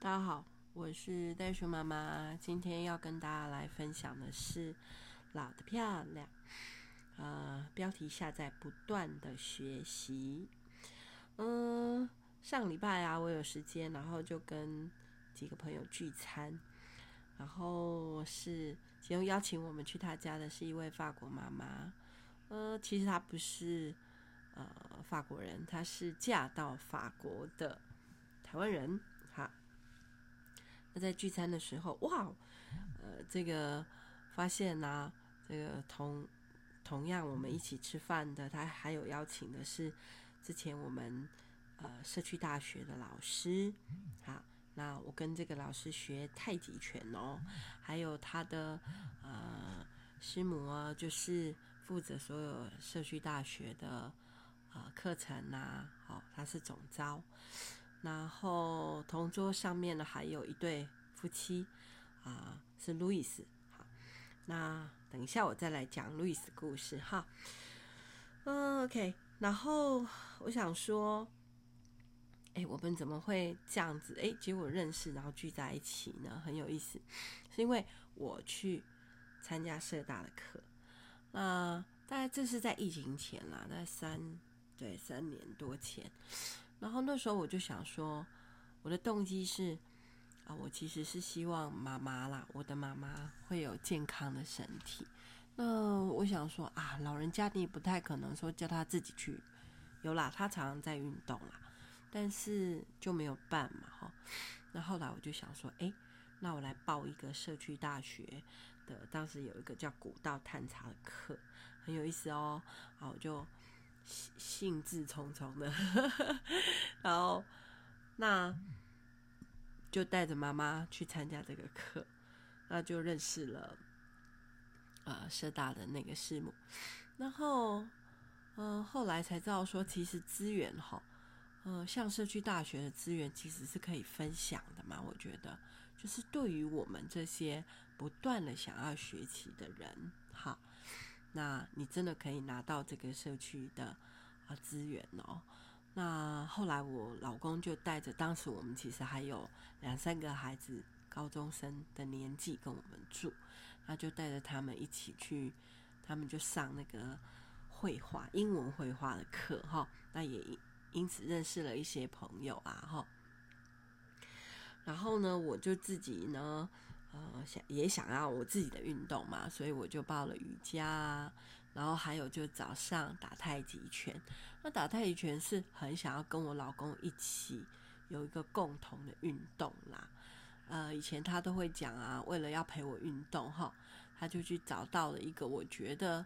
大家好，我是袋鼠妈妈。今天要跟大家来分享的是《老的漂亮》。呃，标题下在不断的学习。嗯，上礼拜啊，我有时间，然后就跟几个朋友聚餐，然后是其中邀请我们去他家的是一位法国妈妈。呃，其实她不是呃法国人，她是嫁到法国的台湾人。在聚餐的时候，哇，呃，这个发现呢、这个同同样我们一起吃饭的，他还有邀请的是之前我们呃社区大学的老师，好，那我跟这个老师学太极拳哦，还有他的呃师母啊，就是负责所有社区大学的呃课程呐、好，他是总招。然后同桌上面呢，还有一对夫妻，啊、是路易斯。好，那等一下我再来讲路易斯故事哈。嗯，OK。然后我想说，哎，我们怎么会这样子？哎，结果认识，然后聚在一起呢，很有意思。是因为我去参加社大的课，那大概这是在疫情前啦，那三对三年多前。然后那时候我就想说，我的动机是啊，我其实是希望妈妈啦，我的妈妈会有健康的身体。那我想说啊，老人家你不太可能说叫他自己去，有啦，他常常在运动啦，但是就没有办嘛，哈。那后来我就想说，哎，那我来报一个社区大学的，当时有一个叫古道探查的课，很有意思哦。好，我就。兴致冲冲的，然后那就带着妈妈去参加这个课，那就认识了呃社大的那个师母，然后嗯、后来才知道说，其实资源哈，嗯、像社区大学的资源其实是可以分享的嘛，我觉得就是对于我们这些不断的想要学习的人，哈。那你真的可以拿到这个社区的啊资源哦。那后来我老公就带着，当时我们其实还有两三个孩子，高中生的年纪跟我们住，那就带着他们一起去，他们就上那个绘画、英文绘画的课哈。那也因此认识了一些朋友啊哈。然后呢，我就自己呢。呃，想也想要我自己的运动嘛，所以我就报了瑜伽啊，然后还有就早上打太极拳。那打太极拳是很想要跟我老公一起有一个共同的运动啦。呃，以前他都会讲啊，为了要陪我运动哈，他就去找到了一个我觉得，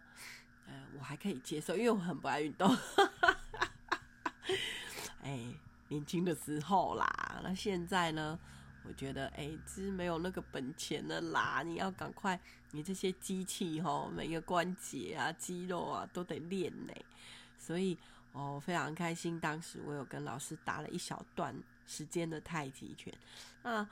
呃，我还可以接受，因为我很不爱运动。哎，年轻的时候啦，那现在呢？我觉得，哎，其实没有那个本钱的啦！你要赶快，你这些机器吼，每个关节啊、肌肉啊都得练呢。所以，哦，非常开心。当时我有跟老师打了一小段时间的太极拳。那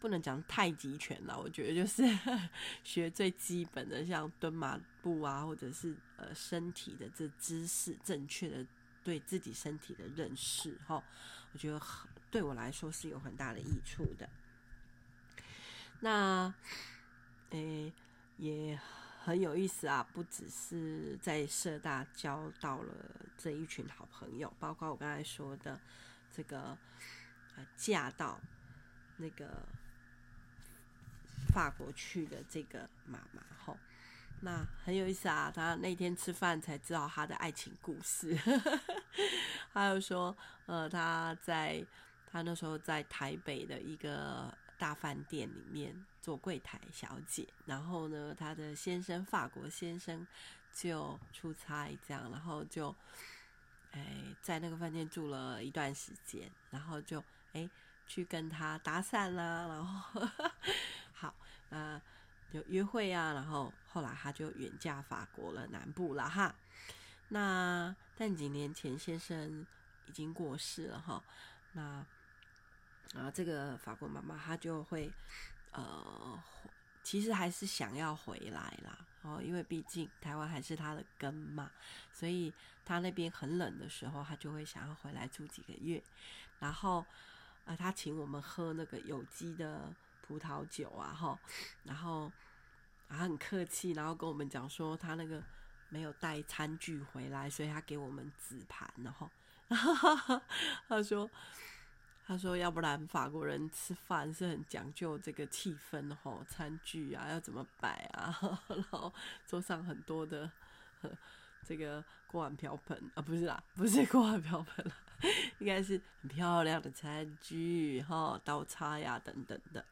不能讲太极拳了，我觉得就是呵 呵学最基本的，像蹲马步啊，或者是呃身体的这姿势正确的。对自己身体的认识，哈，我觉得很对我来说是有很大的益处的。那，诶，也很有意思啊！不只是在社大交到了这一群好朋友，包括我刚才说的这个，呃，嫁到那个法国去的这个妈妈，吼。那很有意思啊！她那天吃饭才知道她的爱情故事，还有说，呃，她在他那时候在台北的一个大饭店里面做柜台小姐，然后呢，他的先生法国先生就出差这样，然后就哎在那个饭店住了一段时间，然后就哎去跟他搭讪啦，然后 好呃。有约会啊，然后后来他就远嫁法国了，南部了哈。那但几年前先生已经过世了哈。那然后这个法国妈妈她就会呃，其实还是想要回来啦。哦，因为毕竟台湾还是她的根嘛，所以她那边很冷的时候，她就会想要回来住几个月。然后呃，她请我们喝那个有机的葡萄酒啊，哈，然后啊很客气，然后跟我们讲说她那个没有带餐具回来，所以她给我们纸盘，然后哈 哈，她说他说要不然法国人吃饭是很讲究这个气氛，哈，餐具啊要怎么摆啊，然后桌上很多的。这个锅碗瓢盆啊，不是啦，不是锅碗瓢盆啦，应该是很漂亮的餐具哈，刀叉呀等等的。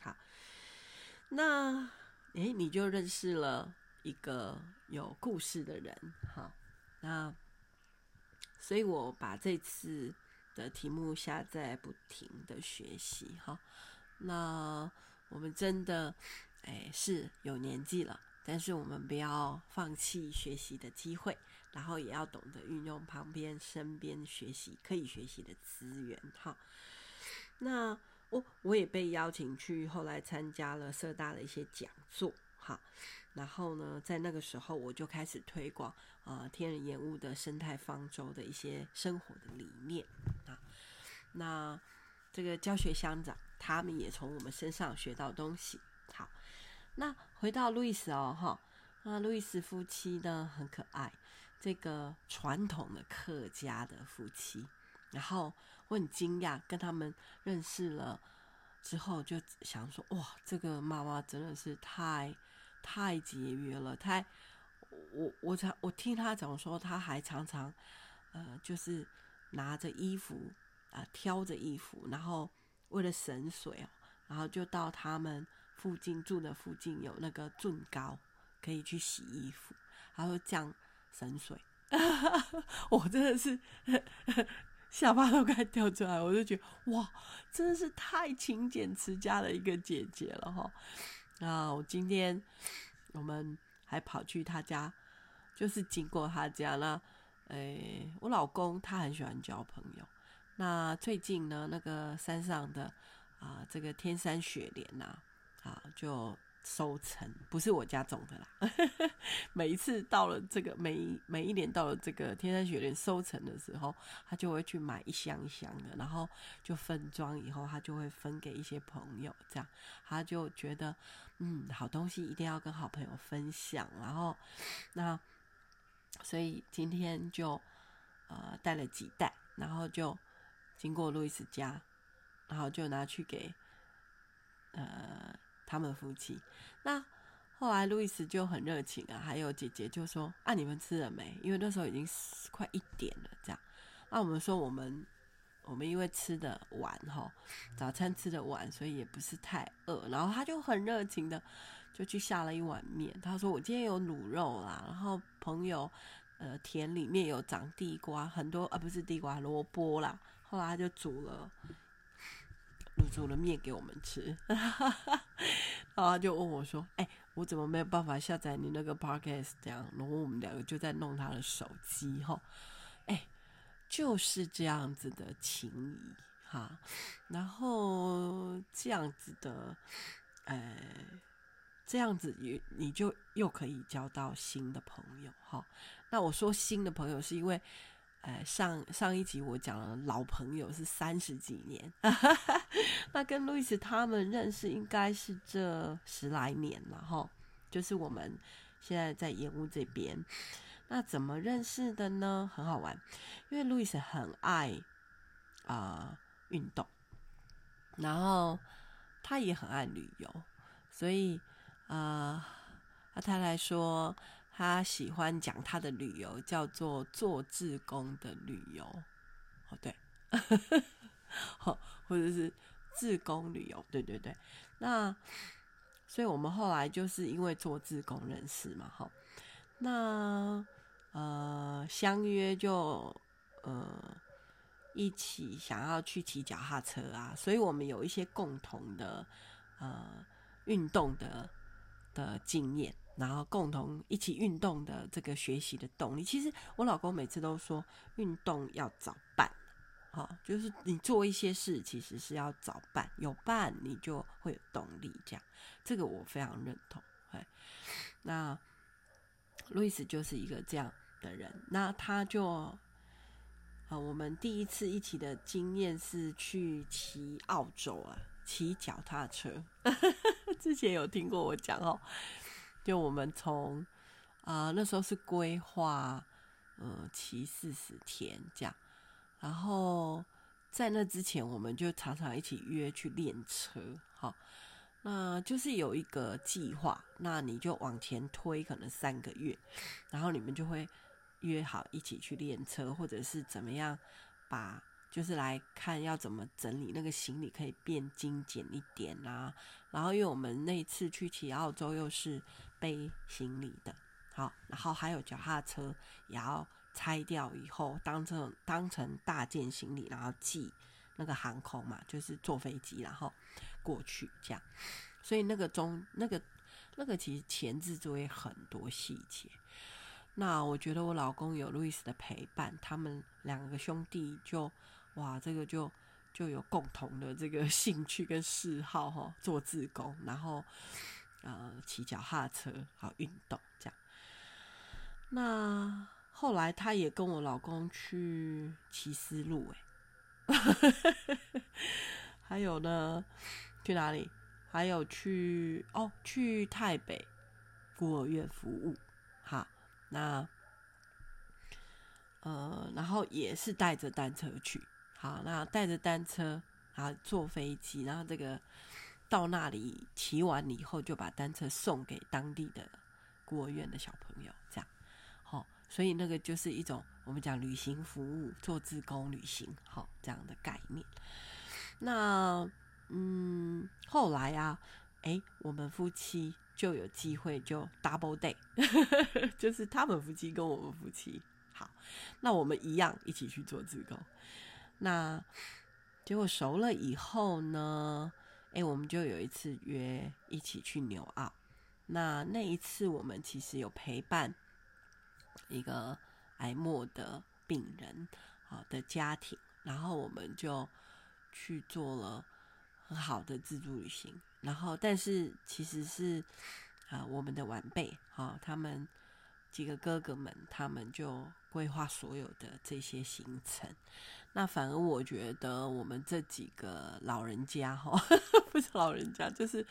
好，那诶，你就认识了一个有故事的人哈。那所以我把这次的题目下在不停的学习哈。那我们真的诶是有年纪了。但是我们不要放弃学习的机会，然后也要懂得运用旁边、身边学习可以学习的资源。哈，那我我也被邀请去，后来参加了社大的一些讲座。哈，然后呢，在那个时候我就开始推广啊、天人研物的生态方舟的一些生活的理念啊。那这个教学乡长他们也从我们身上学到东西。好。那回到路易斯哦，哈，那路易斯夫妻呢很可爱，这个传统的客家的夫妻。然后我很惊讶，跟他们认识了之后，就想说，哇，这个妈妈真的是太太节约了，太我我常我听他讲说，他还常常呃，就是拿着衣服啊、挑着衣服，然后为了省水哦，然后就到他们。附近住的附近有那个圳沟，可以去洗衣服，还会这样省水。我真的是下巴都快掉出来，我就觉得哇，真的是太勤俭持家的一个姐姐了哈。那，我今天我们还跑去他家，就是经过他家那，诶，我老公他很喜欢交朋友。那最近呢，那个山上的啊，这个天山雪莲呐。啊，就收成不是我家种的啦。每一次到了这个每一每一年到了这个天山雪莲收成的时候，他就会去买一箱一箱的，然后就分装以后，他就会分给一些朋友，这样他就觉得嗯，好东西一定要跟好朋友分享。然后那所以今天就呃带了几袋，然后就经过路易斯家，然后就拿去给呃。他们夫妻，那后来路易斯就很热情啊，还有姐姐就说：“啊，你们吃了没？”因为那时候已经快一点了，这样。那我们说我们我们因为吃的晚哈，早餐吃的晚，所以也不是太饿。然后他就很热情的就去下了一碗面。他说：“我今天有卤肉啦，然后朋友呃田里面有长地瓜，很多啊不是地瓜萝卜啦。”后来他就煮了。煮了面给我们吃，然后他就问我说：“哎、欸，我怎么没有办法下载你那个 podcast？这样，然后我们两个就在弄他的手机，哈，哎，就是这样子的情谊，哈，然后这样子的，呃，这样子你你就又可以交到新的朋友，哈。那我说新的朋友是因为。”哎，上上一集我讲了老朋友是三十几年，那跟路易斯他们认识应该是这十来年了哈。就是我们现在在盐屋这边，那怎么认识的呢？很好玩，因为路易斯很爱啊、呃、运动，然后他也很爱旅游，所以啊，他太太说。他喜欢讲他的旅游叫做做志工的旅游，哦对，好，或者是志工旅游，对对对。那所以我们后来就是因为做志工认识嘛，哈。那呃相约就呃一起想要去骑脚踏车啊，所以我们有一些共同的呃运动的的经验。然后共同一起运动的这个学习的动力，其实我老公每次都说，运动要找伴，好，就是你做一些事，其实是要找伴，有伴你就会有动力，这样，这个我非常认同。那路易斯就是一个这样的人，那他就呃，我们第一次一起的经验是去骑澳洲啊，骑脚踏车。之前有听过我讲哦，就我们从啊、那时候是规划，呃，骑四十天这样，然后在那之前，我们就常常一起约去练车，好，那就是有一个计划，那你就往前推可能三个月，然后你们就会约好一起去练车，或者是怎么样把。就是来看要怎么整理那个行李，可以变精简一点啊。然后因为我们那次去骑澳洲又是背行李的，好，然后还有脚踏车也要拆掉以后当成当成大件行李，然后寄那个航空嘛，就是坐飞机然后过去这样。所以那个中那个那个其实前置作业很多细节。那我觉得我老公有路易斯的陪伴，他们两个兄弟就。哇，这个就就有共同的这个 兴趣跟嗜好哈，做志工，然后呃骑脚踏车，好运动这样。那后来他也跟我老公去骑丝路哎，还有呢，去哪里？还有去哦，去泰北孤儿院服务。好，那呃，然后也是带着单车去。好，那带着单车，然后坐飞机，然后这个到那里骑完以后，就把单车送给当地的孤儿院的小朋友，这样。好，所以那个就是一种我们讲旅行服务，做自工旅行，好这样的概念。那嗯，后来啊，哎，我们夫妻就有机会就 double day，就是他们夫妻跟我们夫妻，好，那我们一样一起去做自工。那结果熟了以后呢，哎，我们就有一次约一起去纽澳。那那一次我们其实有陪伴一个癌末的病人啊的家庭，然后我们就去做了很好的自助旅行。然后，但是其实是啊，我们的晚辈啊，他们几个哥哥们，他们就规划所有的这些行程。那反而我觉得我们这几个老人家哈，不是老人家，就是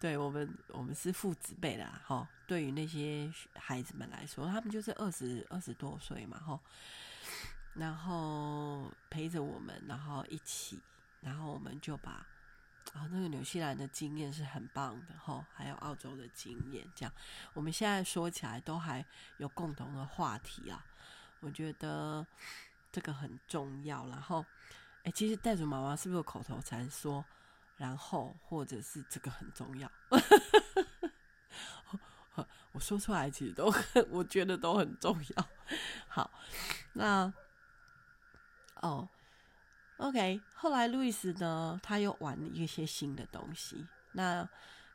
对我们我们是父子辈的哈。对于那些孩子们来说，他们就是二十二十多岁嘛哈，然后陪着我们，然后一起，然后我们就把啊那个纽西兰的经验是很棒的哈，还有澳洲的经验，这样我们现在说起来都还有共同的话题啊，我觉得。这个很重要，然后，哎，其实袋鼠妈妈是不是有口头禅说，然后或者是这个很重要？我说出来其实都很，我觉得都很重要。好，那哦，OK，后来路易斯呢，他又玩了一些新的东西。那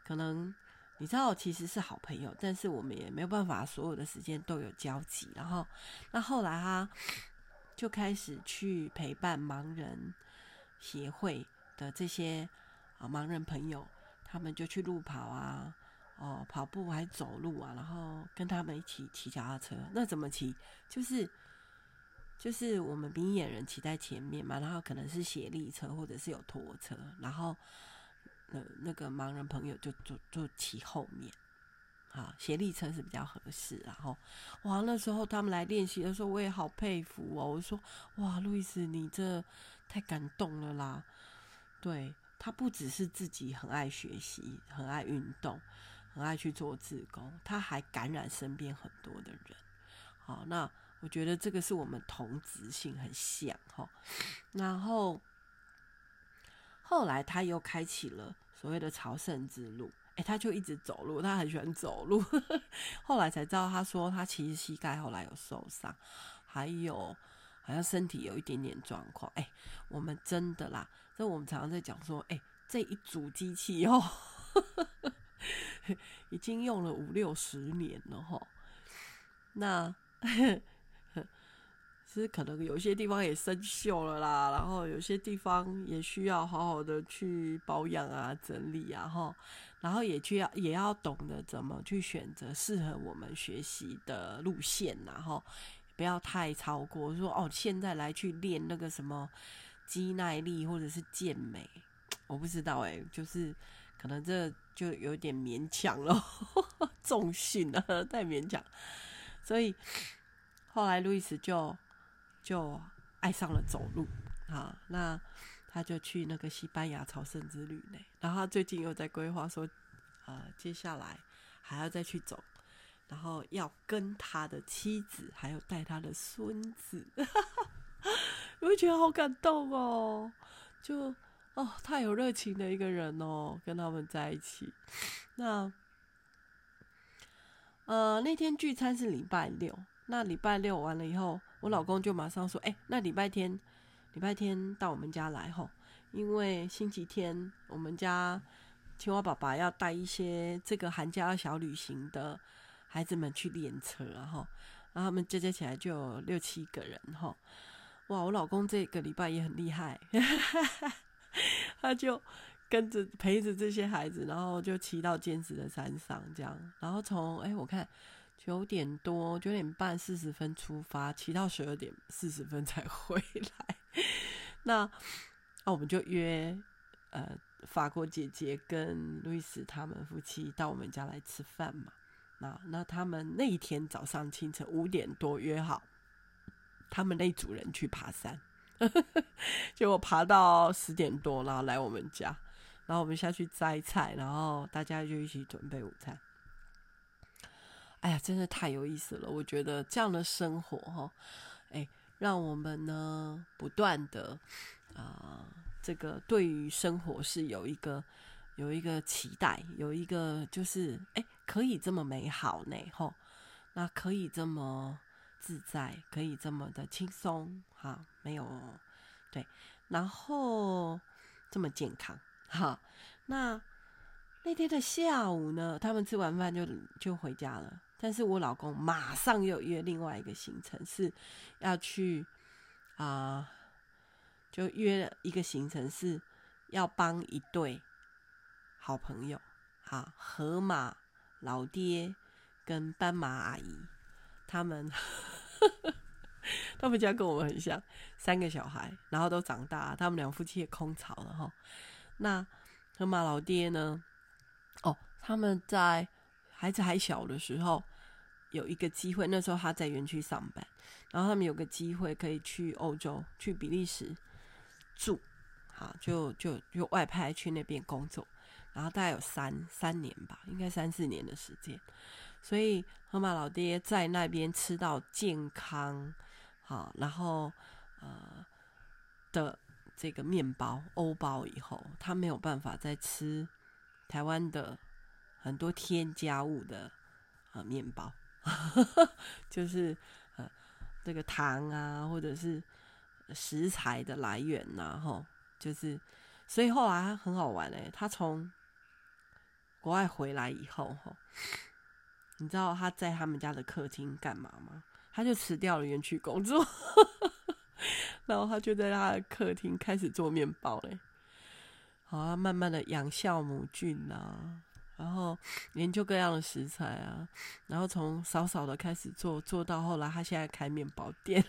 可能你知道，其实是好朋友，但是我们也没有办法所有的时间都有交集。然后，那后来他。就开始去陪伴盲人协会的这些啊盲人朋友，他们就去路跑啊，哦跑步还走路啊，然后跟他们一起骑脚踏车。那怎么骑？就是就是我们明眼人骑在前面嘛，然后可能是协力车或者是有拖车，然后那那个盲人朋友就坐坐骑后面。啊，斜立撑是比较合适。然后，哇，那时候他们来练习的时候，我也好佩服哦。我说，哇，路易斯，你这太感动了啦！对，他不只是自己很爱学习、很爱运动、很爱去做自工，他还感染身边很多的人。好，那我觉得这个是我们同质性很像哈。然后后来他又开启了所谓的朝圣之路。他就一直走路，他很喜欢走路。后来才知道，他说他其实膝盖后来有受伤，还有好像身体有一点点状况。哎、我们真的啦，这我们常常在讲说，哎、欸，这一组机器哦，已经用了五六十年了哈。那。其实可能有些地方也生锈了啦，然后有些地方也需要好好的去保养啊、整理啊，哈，然后也去要也要懂得怎么去选择适合我们学习的路线，然后不要太超过。说哦，现在来去练那个什么肌耐力或者是健美，我不知道哎，就是可能这就有点勉强了，重训了太勉强。所以后来路易斯就就爱上了走路啊，那他就去那个西班牙朝圣之旅呢。然后他最近又在规划说，呃，接下来还要再去走。然后要跟他的妻子，还有带他的孙子，我会觉得好感动哦，就哦，太有热情的一个人哦，跟他们在一起。那呃，那天聚餐是礼拜六，那礼拜六完了以后，我老公就马上说：“哎，那礼拜天，礼拜天到我们家来吼，因为星期天我们家青蛙爸爸要带一些这个寒假小旅行的。”孩子们去练车，然后，然后他们加加起来就有六七个人，吼，哇！我老公这个礼拜也很厉害，他就跟着陪着这些孩子，然后就骑到尖石的山上，这样，然后从哎，我看九点多九点半四十分出发，骑到十二点四十分才回来。那那我们就约呃法国姐姐跟路易斯他们夫妻到我们家来吃饭嘛。那那他们那一天早上清晨五点多约好，他们那组人去爬山，结果爬到十点多，然后来我们家，然后我们下去摘菜，然后大家就一起准备午餐。哎呀，真的太有意思了！我觉得这样的生活哈，哎，让我们呢不断的啊、这个对于生活是有一个有一个期待，有一个就是哎。可以这么美好呢？吼，那可以这么自在，可以这么的轻松，哈，没有对，然后这么健康，哈。那那天的下午呢，他们吃完饭就就回家了。但是我老公马上又约另外一个行程，是要去啊、就约了一个行程是要帮一对好朋友，啊，河马。老爹跟斑马阿姨，他们 他们家跟我们很像，三个小孩，然后都长大，他们两夫妻也空巢了哈。那河马老爹呢？哦，他们在孩子还小的时候有一个机会，那时候他在园区上班，然后他们有个机会可以去欧洲，去比利时住，好，就就就外派去那边工作。然后大概有三三年吧，应该三四年的时间，所以河马老爹在那边吃到健康，好，然后呃的这个面包欧包以后，他没有办法再吃台湾的很多添加物的呃面包，就是呃这个糖啊，或者是食材的来源呐、啊，就是所以后来很好玩哎，他从国外回来以后，哈，你知道他在他们家的客厅干嘛吗？他就辞掉了园区工作，然后他就在他的客厅开始做面包嘞。好啊，慢慢的养酵母菌啊，然后研究各样的食材啊，然后从少少的开始做，做到后来他现在开面包店，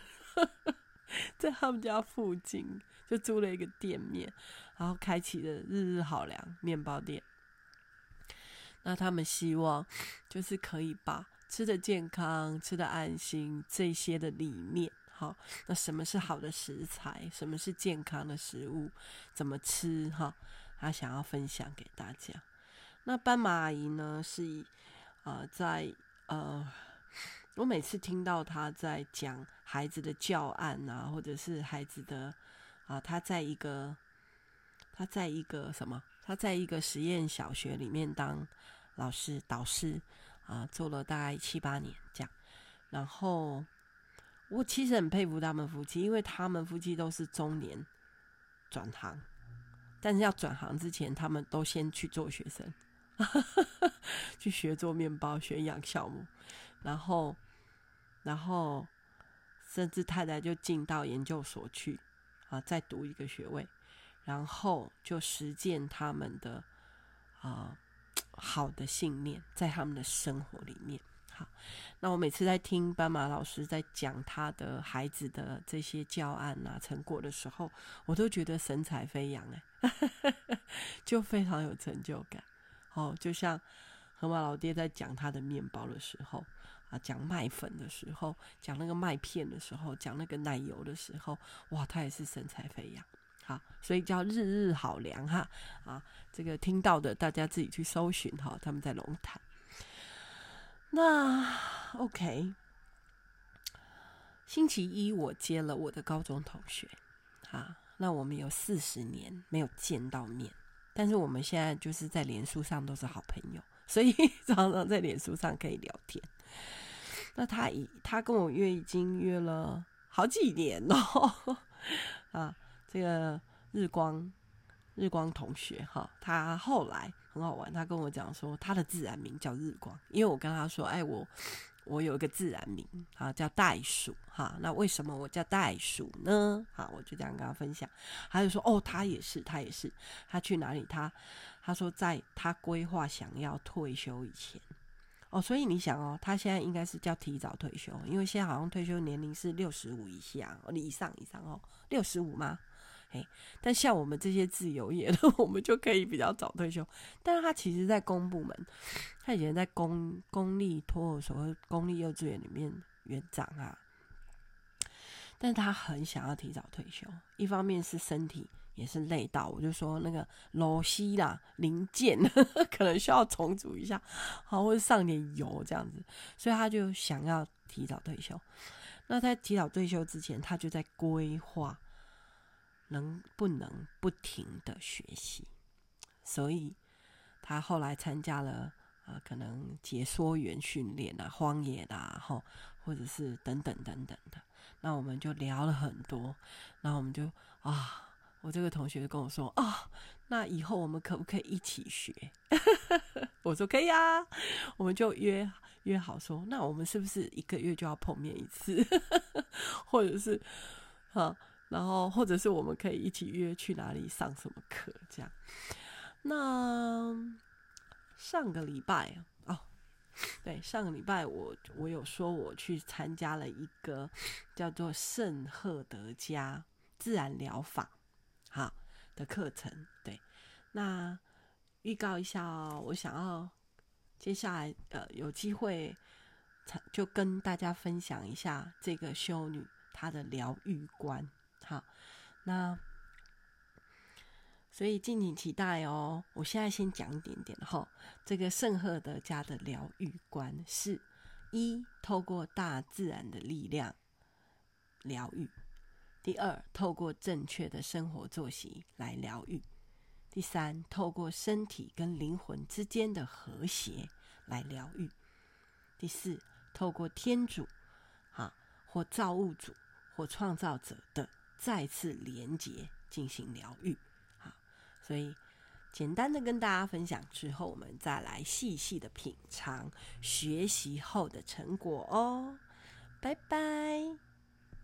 在他们家附近就租了一个店面，然后开启了日日好粮面包店。那他们希望，就是可以把吃的健康、吃的安心这些的理念，好，那什么是好的食材？什么是健康的食物？怎么吃？哈，他想要分享给大家。那斑马阿姨呢？是呃，在呃，我每次听到她在讲孩子的教案啊，或者是孩子的啊，她在一个，她在一个什么？他在一个实验小学里面当老师导师啊，做了大概七八年这样。然后我其实很佩服他们夫妻，因为他们夫妻都是中年转行，但是要转行之前，他们都先去做学生，去学做面包，学养酵母，然后然后甚至太太就进到研究所去啊，再读一个学位。然后就实践他们的啊、好的信念，在他们的生活里面。好，那我每次在听斑马老师在讲他的孩子的这些教案啊成果的时候，我都觉得神采飞扬哎，就非常有成就感。哦，就像河马老爹在讲他的面包的时候啊，讲麦粉的时候，讲那个麦片的时候，讲那个奶油的时候，哇，他也是神采飞扬。好，所以叫日日好粮哈啊，这个听到的大家自己去搜寻哈，他们在龙潭。那 OK，星期一我接了我的高中同学，啊，那我们有四十年没有见到面，但是我们现在就是在脸书上都是好朋友，所以 常常在脸书上可以聊天。那他已他跟我约已经约了好几年了，啊，这个日光日光同学哈，他后来。很好玩，他跟我讲说他的自然名叫日光，因为我跟他说，哎，我我有一个自然名啊，叫袋鼠哈。那为什么我叫袋鼠呢？哈，我就这样跟他分享，他就说，哦，他也是，他也是，他去哪里？他他说在他规划想要退休以前，哦，所以你想哦，他现在应该是叫提早退休，因为现在好像退休年龄是六十五以下，哦，以上以上哦，六十五吗？嘿，但像我们这些自由业的，我们就可以比较早退休。但是他其实，在公部门，他以前在公公立托儿所公立幼稚园里面园长啊。但是他很想要提早退休，一方面是身体也是累到，我就说那个螺丝啦零件 可能需要重组一下，好，或者上点油这样子，所以他就想要提早退休。那在提早退休之前，他就在规划。能不能不停的学习？所以他后来参加了啊、呃，可能解说员训练啊，荒野的啊，或者是等等等等的。那我们就聊了很多，然后我们就啊，我这个同学就跟我说啊，那以后我们可不可以一起学？我说可以啊，我们就约约好说，那我们是不是一个月就要碰面一次？或者是啊？然后，或者是我们可以一起约去哪里上什么课，这样。那上个礼拜哦，对，上个礼拜我我有说我去参加了一个叫做圣赫德加自然疗法好的课程。对，那预告一下哦，我想要接下来呃有机会就跟大家分享一下这个修女她的疗愈观。好，那所以敬请期待哦。我现在先讲一点点哈。这个圣赫德家的疗愈观是：一，透过大自然的力量疗愈；第二，透过正确的生活作息来疗愈；第三，透过身体跟灵魂之间的和谐来疗愈；第四，透过天主啊或造物主或创造者的。再次连接进行疗愈，好，所以简单的跟大家分享之后，我们再来细细的品尝学习后的成果哦，拜拜。